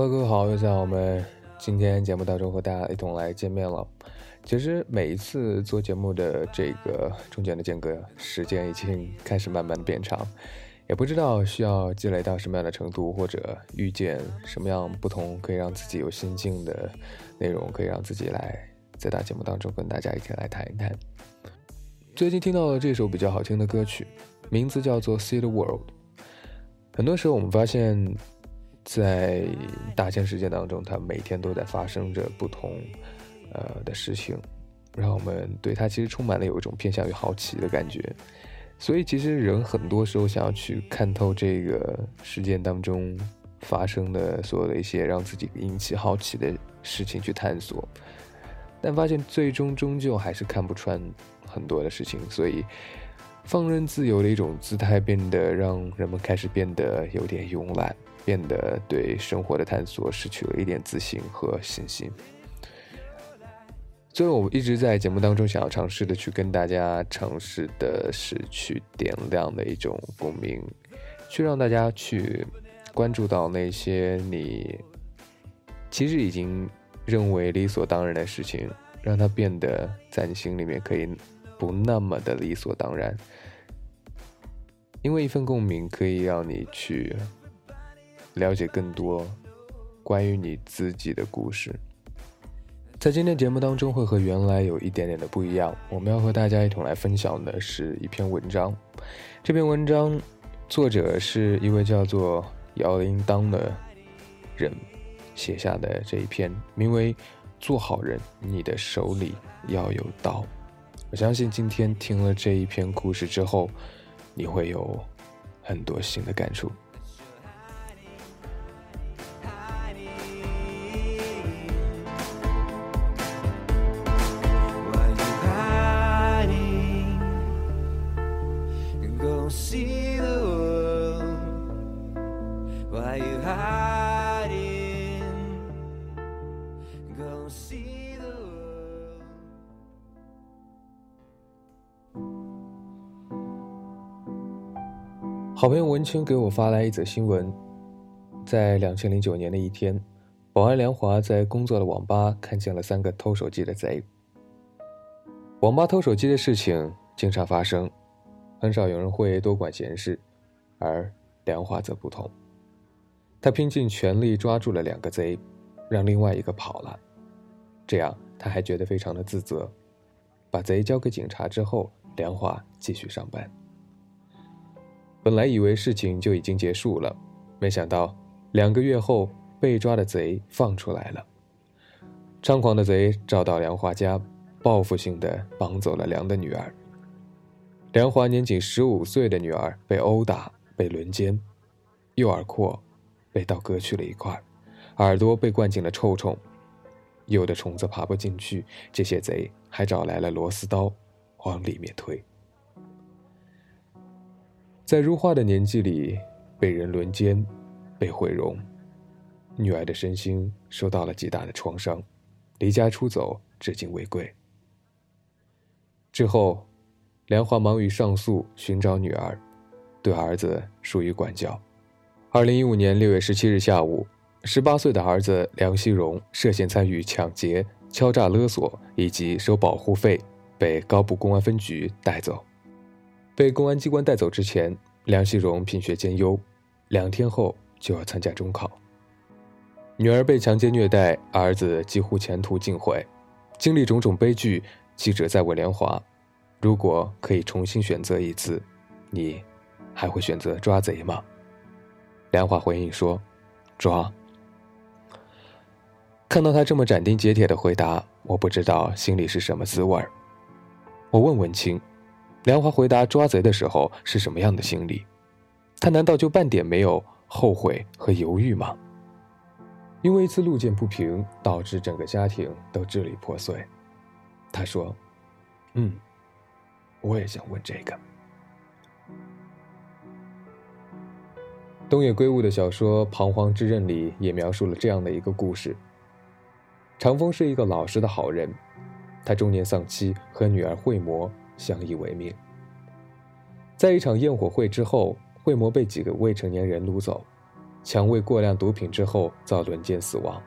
Hello，各位好，又在我们今天节目当中和大家一同来见面了。其实每一次做节目的这个中间的间隔时间已经开始慢慢变长，也不知道需要积累到什么样的程度，或者遇见什么样不同可以让自己有心境的内容，可以让自己来在大节目当中跟大家一起来谈一谈。最近听到了这首比较好听的歌曲，名字叫做《See the World》。很多时候我们发现。在大千世界当中，它每天都在发生着不同，呃的事情，让我们对它其实充满了有一种偏向于好奇的感觉。所以，其实人很多时候想要去看透这个事件当中发生的所有的一些让自己引起好奇的事情去探索，但发现最终终究还是看不穿很多的事情。所以，放任自由的一种姿态变得让人们开始变得有点慵懒。变得对生活的探索失去了一点自信和信心。所以，我一直在节目当中想要尝试的去跟大家尝试的是去点亮的一种共鸣，去让大家去关注到那些你其实已经认为理所当然的事情，让它变得在你心里面可以不那么的理所当然。因为一份共鸣可以让你去。了解更多关于你自己的故事，在今天节目当中会和原来有一点点的不一样。我们要和大家一同来分享的是一篇文章，这篇文章作者是一位叫做姚铃铛的人写下的这一篇，名为《做好人，你的手里要有刀》。我相信今天听了这一篇故事之后，你会有很多新的感触。好朋友文清给我发来一则新闻，在两千零九年的一天，保安梁华在工作的网吧看见了三个偷手机的贼。网吧偷手机的事情经常发生，很少有人会多管闲事，而梁华则不同。他拼尽全力抓住了两个贼，让另外一个跑了，这样他还觉得非常的自责。把贼交给警察之后，梁华继续上班。本来以为事情就已经结束了，没想到两个月后被抓的贼放出来了。猖狂的贼找到梁华家，报复性的绑走了梁的女儿。梁华年仅十五岁的女儿被殴打、被轮奸，右耳廓被刀割去了一块，耳朵被灌进了臭虫，有的虫子爬不进去，这些贼还找来了螺丝刀，往里面推。在如花的年纪里，被人轮奸，被毁容，女儿的身心受到了极大的创伤，离家出走，至今未归。之后，梁华忙于上诉，寻找女儿，对儿子疏于管教。二零一五年六月十七日下午，十八岁的儿子梁希荣涉嫌参与抢劫、敲诈勒索以及收保护费，被高步公安分局带走。被公安机关带走之前，梁希荣品学兼优，两天后就要参加中考。女儿被强奸虐待，儿子几乎前途尽毁，经历种种悲剧。记者在问梁华：“如果可以重新选择一次，你还会选择抓贼吗？”梁华回应说：“抓。”看到他这么斩钉截铁的回答，我不知道心里是什么滋味儿。我问文清。梁华回答抓贼的时候是什么样的心理？他难道就半点没有后悔和犹豫吗？因为一次路见不平，导致整个家庭都支离破碎。他说：“嗯，我也想问这个。”东野圭吾的小说《彷徨之刃》里也描述了这样的一个故事：长风是一个老实的好人，他中年丧妻，和女儿惠魔。相依为命。在一场焰火会之后，惠魔被几个未成年人掳走，强喂过量毒品之后遭轮奸死亡。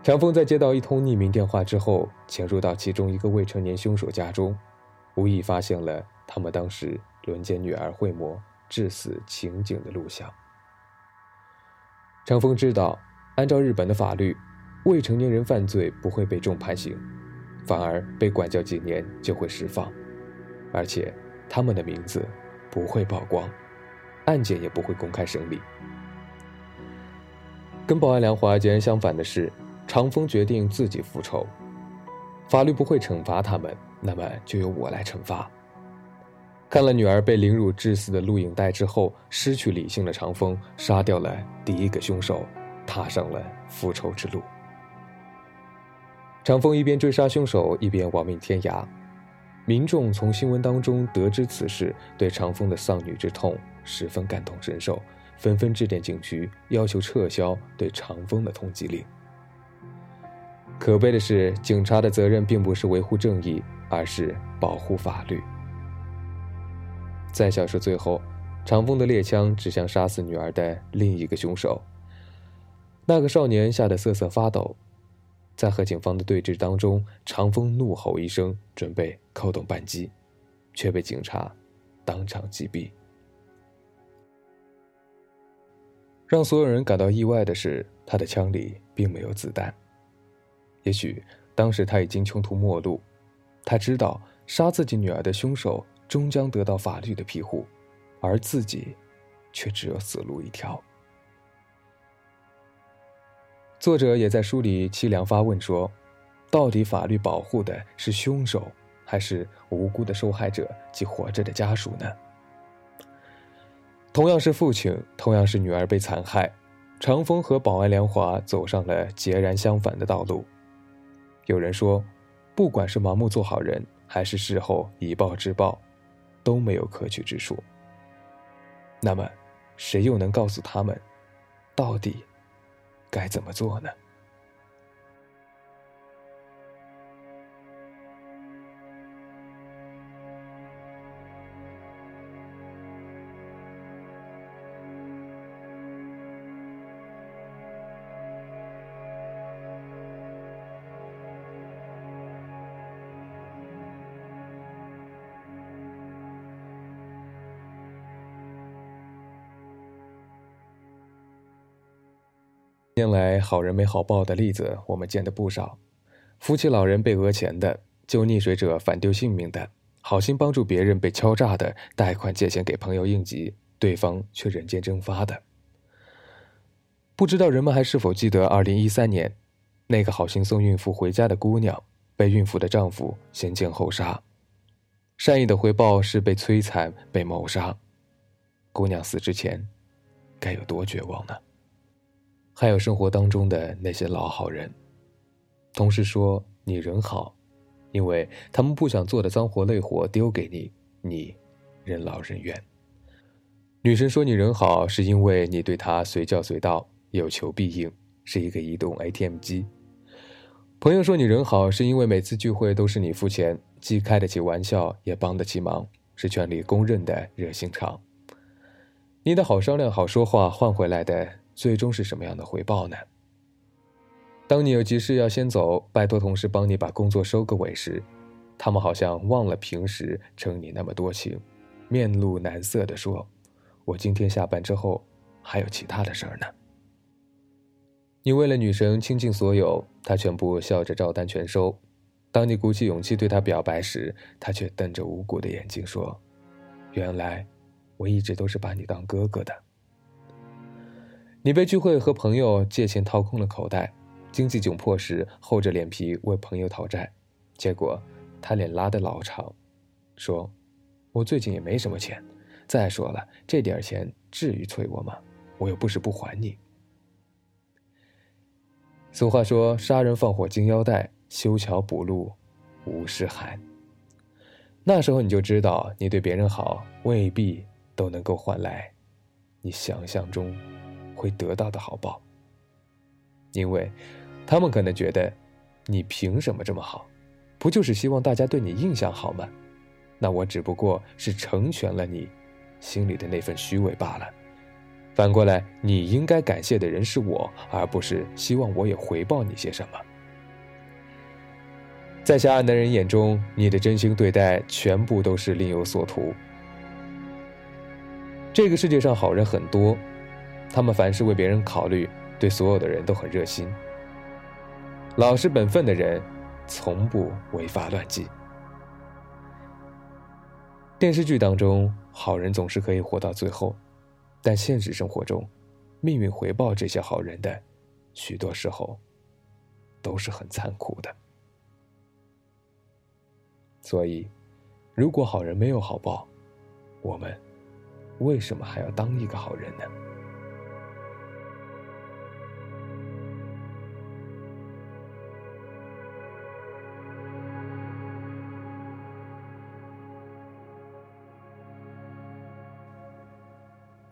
长风在接到一通匿名电话之后，潜入到其中一个未成年凶手家中，无意发现了他们当时轮奸女儿惠魔致死情景的录像。长风知道，按照日本的法律，未成年人犯罪不会被重判刑，反而被管教几年就会释放，而且他们的名字不会曝光，案件也不会公开审理。跟保安良华截然相反的是。长风决定自己复仇，法律不会惩罚他们，那么就由我来惩罚。看了女儿被凌辱致死的录影带之后，失去理性的长风杀掉了第一个凶手，踏上了复仇之路。长风一边追杀凶手，一边亡命天涯。民众从新闻当中得知此事，对长风的丧女之痛十分感同身受，纷纷致电警局，要求撤销对长风的通缉令。可悲的是，警察的责任并不是维护正义，而是保护法律。在小说最后，长风的猎枪指向杀死女儿的另一个凶手。那个少年吓得瑟瑟发抖，在和警方的对峙当中，长风怒吼一声，准备扣动扳机，却被警察当场击毙。让所有人感到意外的是，他的枪里并没有子弹。也许当时他已经穷途末路，他知道杀自己女儿的凶手终将得到法律的庇护，而自己却只有死路一条。作者也在书里凄凉发问说：“到底法律保护的是凶手，还是无辜的受害者及活着的家属呢？”同样是父亲，同样是女儿被残害，长风和保安良华走上了截然相反的道路。有人说，不管是盲目做好人，还是事后以暴制暴，都没有可取之处。那么，谁又能告诉他们，到底该怎么做呢？近来好人没好报的例子，我们见得不少。夫妻老人被讹钱的，救溺水者反丢性命的，好心帮助别人被敲诈的，贷款借钱给朋友应急，对方却人间蒸发的。不知道人们还是否记得，二零一三年，那个好心送孕妇回家的姑娘，被孕妇的丈夫先奸后杀，善意的回报是被摧残、被谋杀。姑娘死之前，该有多绝望呢？还有生活当中的那些老好人，同事说你人好，因为他们不想做的脏活累活丢给你，你任劳任怨。女生说你人好，是因为你对她随叫随到，有求必应，是一个移动 ATM 机。朋友说你人好，是因为每次聚会都是你付钱，既开得起玩笑，也帮得起忙，是圈里公认的热心肠。你的好商量、好说话换回来的。最终是什么样的回报呢？当你有急事要先走，拜托同事帮你把工作收个尾时，他们好像忘了平时称你那么多情，面露难色地说：“我今天下班之后还有其他的事儿呢。”你为了女神倾尽所有，她全部笑着照单全收。当你鼓起勇气对她表白时，她却瞪着无辜的眼睛说：“原来我一直都是把你当哥哥的。”你被聚会和朋友借钱掏空了口袋，经济窘迫时厚着脸皮为朋友讨债，结果他脸拉得老长，说：“我最近也没什么钱，再说了，这点钱至于催我吗？我又不是不还你。”俗话说：“杀人放火金腰带，修桥补路无尸骸。”那时候你就知道，你对别人好未必都能够换来你想象中。会得到的好报，因为，他们可能觉得，你凭什么这么好？不就是希望大家对你印象好吗？那我只不过是成全了你心里的那份虚伪罢了。反过来，你应该感谢的人是我，而不是希望我也回报你些什么。在狭隘的人眼中，你的真心对待全部都是另有所图。这个世界上好人很多，他们凡是为别人考虑，对所有的人都很热心。老实本分的人，从不违法乱纪。电视剧当中，好人总是可以活到最后，但现实生活中，命运回报这些好人的，许多时候，都是很残酷的。所以，如果好人没有好报，我们为什么还要当一个好人呢？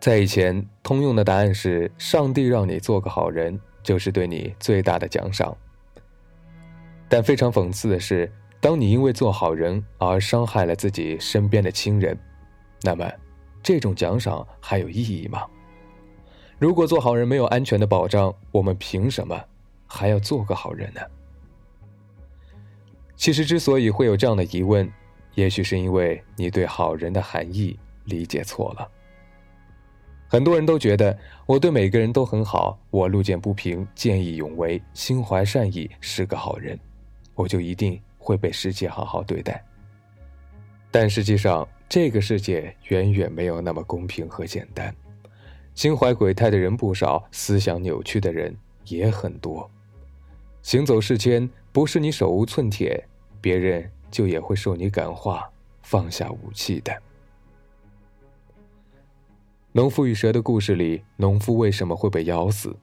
在以前，通用的答案是：上帝让你做个好人，就是对你最大的奖赏。但非常讽刺的是。当你因为做好人而伤害了自己身边的亲人，那么，这种奖赏还有意义吗？如果做好人没有安全的保障，我们凭什么还要做个好人呢？其实，之所以会有这样的疑问，也许是因为你对好人的含义理解错了。很多人都觉得我对每个人都很好，我路见不平，见义勇为，心怀善意，是个好人，我就一定。会被世界好好对待，但实际上，这个世界远远没有那么公平和简单。心怀鬼胎的人不少，思想扭曲的人也很多。行走世间，不是你手无寸铁，别人就也会受你感化，放下武器的。农夫与蛇的故事里，农夫为什么会被咬死？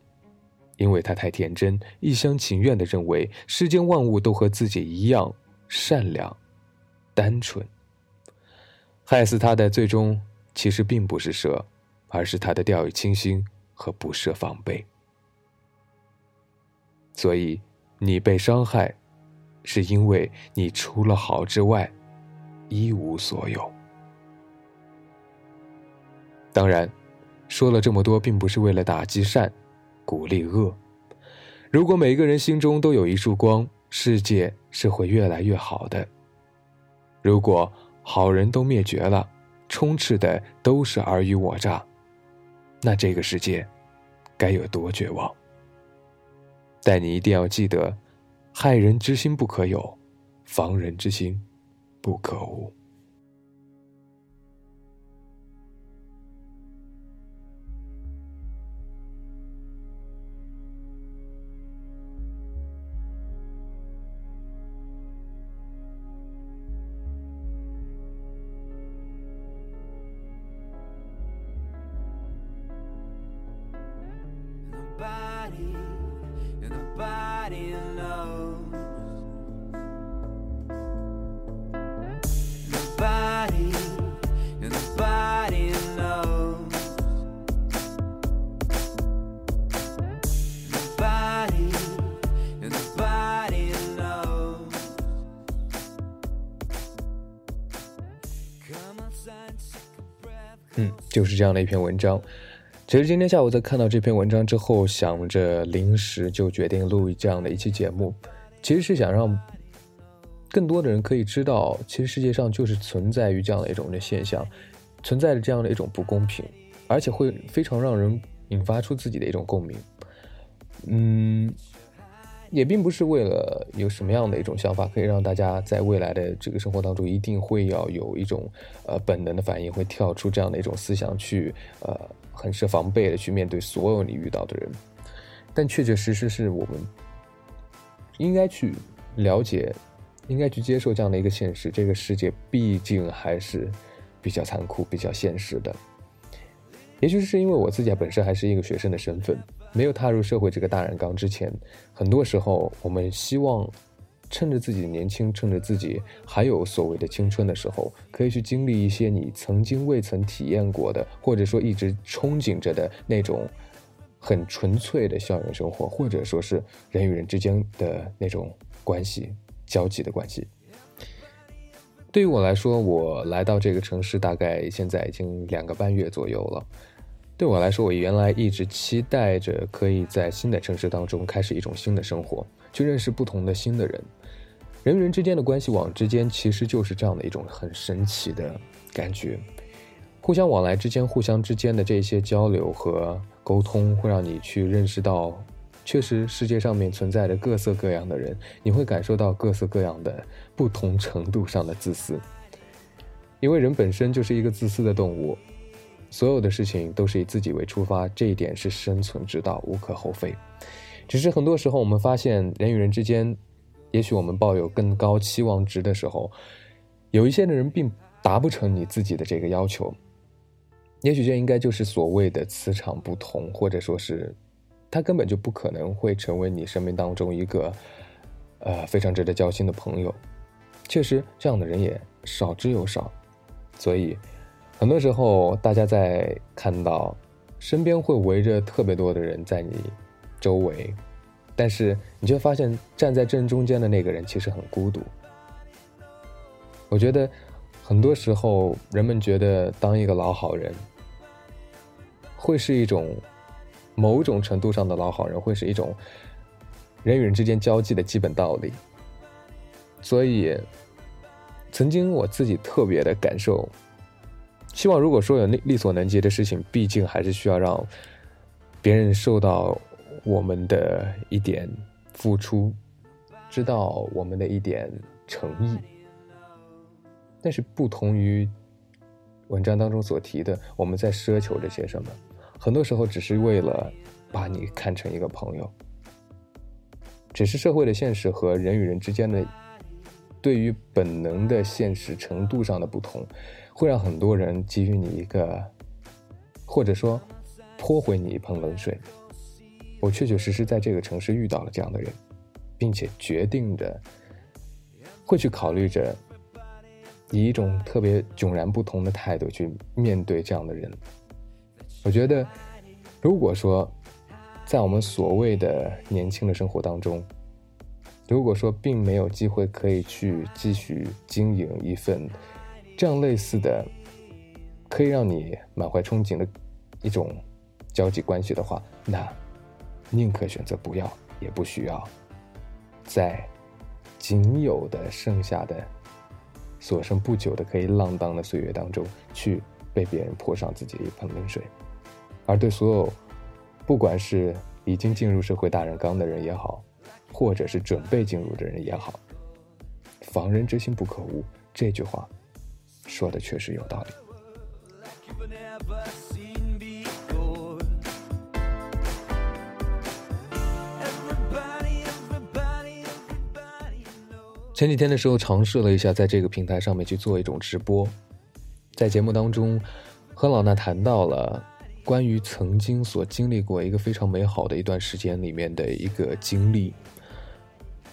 因为他太天真，一厢情愿的认为世间万物都和自己一样善良、单纯。害死他的最终其实并不是蛇，而是他的掉以轻心和不设防备。所以，你被伤害，是因为你除了好之外，一无所有。当然，说了这么多，并不是为了打击善。鼓励恶。如果每个人心中都有一束光，世界是会越来越好的。如果好人都灭绝了，充斥的都是尔虞我诈，那这个世界该有多绝望？但你一定要记得，害人之心不可有，防人之心不可无。嗯，就是这样的一篇文章。其实今天下午在看到这篇文章之后，想着临时就决定录这样的一期节目，其实是想让更多的人可以知道，其实世界上就是存在于这样的一种的现象，存在着这样的一种不公平，而且会非常让人引发出自己的一种共鸣。嗯。也并不是为了有什么样的一种想法，可以让大家在未来的这个生活当中一定会要有一种呃本能的反应，会跳出这样的一种思想去呃很设防备的去面对所有你遇到的人。但确确实实是我们应该去了解，应该去接受这样的一个现实。这个世界毕竟还是比较残酷、比较现实的。也许是因为我自己本身还是一个学生的身份。没有踏入社会这个大染缸之前，很多时候我们希望趁着自己年轻，趁着自己还有所谓的青春的时候，可以去经历一些你曾经未曾体验过的，或者说一直憧憬着的那种很纯粹的校园生活，或者说是人与人之间的那种关系、交际的关系。对于我来说，我来到这个城市大概现在已经两个半月左右了。对我来说，我原来一直期待着可以在新的城市当中开始一种新的生活，去认识不同的新的人。人与人之间的关系网之间，其实就是这样的一种很神奇的感觉。互相往来之间，互相之间的这些交流和沟通，会让你去认识到，确实世界上面存在着各色各样的人，你会感受到各色各样的不同程度上的自私。因为人本身就是一个自私的动物。所有的事情都是以自己为出发，这一点是生存之道，无可厚非。只是很多时候，我们发现人与人之间，也许我们抱有更高期望值的时候，有一些的人并达不成你自己的这个要求。也许这应该就是所谓的磁场不同，或者说是他根本就不可能会成为你生命当中一个呃非常值得交心的朋友。确实，这样的人也少之又少，所以。很多时候，大家在看到身边会围着特别多的人在你周围，但是你却发现站在正中间的那个人其实很孤独。我觉得很多时候，人们觉得当一个老好人会是一种某种程度上的老好人，会是一种人与人之间交际的基本道理。所以，曾经我自己特别的感受。希望如果说有力力所能及的事情，毕竟还是需要让别人受到我们的一点付出，知道我们的一点诚意。但是不同于文章当中所提的，我们在奢求着些什么，很多时候只是为了把你看成一个朋友。只是社会的现实和人与人之间的对于本能的现实程度上的不同。会让很多人给予你一个，或者说泼回你一盆冷水。我确确实实在这个城市遇到了这样的人，并且决定着会去考虑着以一种特别迥然不同的态度去面对这样的人。我觉得，如果说在我们所谓的年轻的生活当中，如果说并没有机会可以去继续经营一份。这样类似的，可以让你满怀憧憬的一种交际关系的话，那宁可选择不要，也不需要在仅有的剩下的所剩不久的可以浪荡的岁月当中，去被别人泼上自己的一盆冷水。而对所有不管是已经进入社会大染缸的人也好，或者是准备进入的人也好，“防人之心不可无”这句话。说的确实有道理。前几天的时候，尝试了一下在这个平台上面去做一种直播，在节目当中，和老衲谈到了关于曾经所经历过一个非常美好的一段时间里面的一个经历，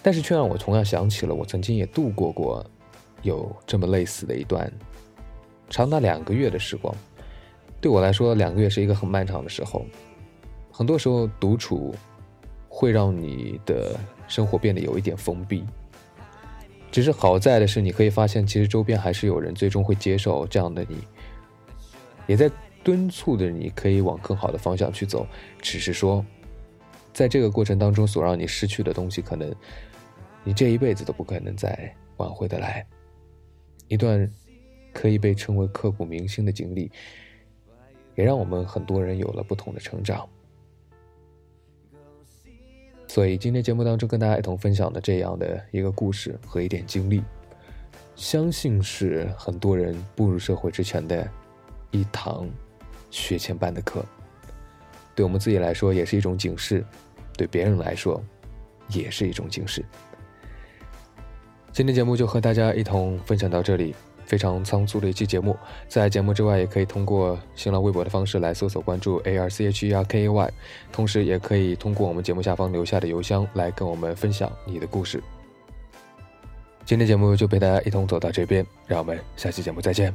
但是却让我同样想起了我曾经也度过过。有这么类似的一段长达两个月的时光，对我来说，两个月是一个很漫长的时候。很多时候，独处会让你的生活变得有一点封闭。只是好在的是，你可以发现，其实周边还是有人最终会接受这样的你，也在敦促着你可以往更好的方向去走。只是说，在这个过程当中，所让你失去的东西，可能你这一辈子都不可能再挽回得来。一段可以被称为刻骨铭心的经历，也让我们很多人有了不同的成长。所以今天节目当中跟大家一同分享的这样的一个故事和一点经历，相信是很多人步入社会之前的一堂学前班的课。对我们自己来说也是一种警示，对别人来说也是一种警示。今天节目就和大家一同分享到这里，非常仓促的一期节目。在节目之外，也可以通过新浪微博的方式来搜索关注 A R C H E R K A Y，同时也可以通过我们节目下方留下的邮箱来跟我们分享你的故事。今天节目就陪大家一同走到这边，让我们下期节目再见。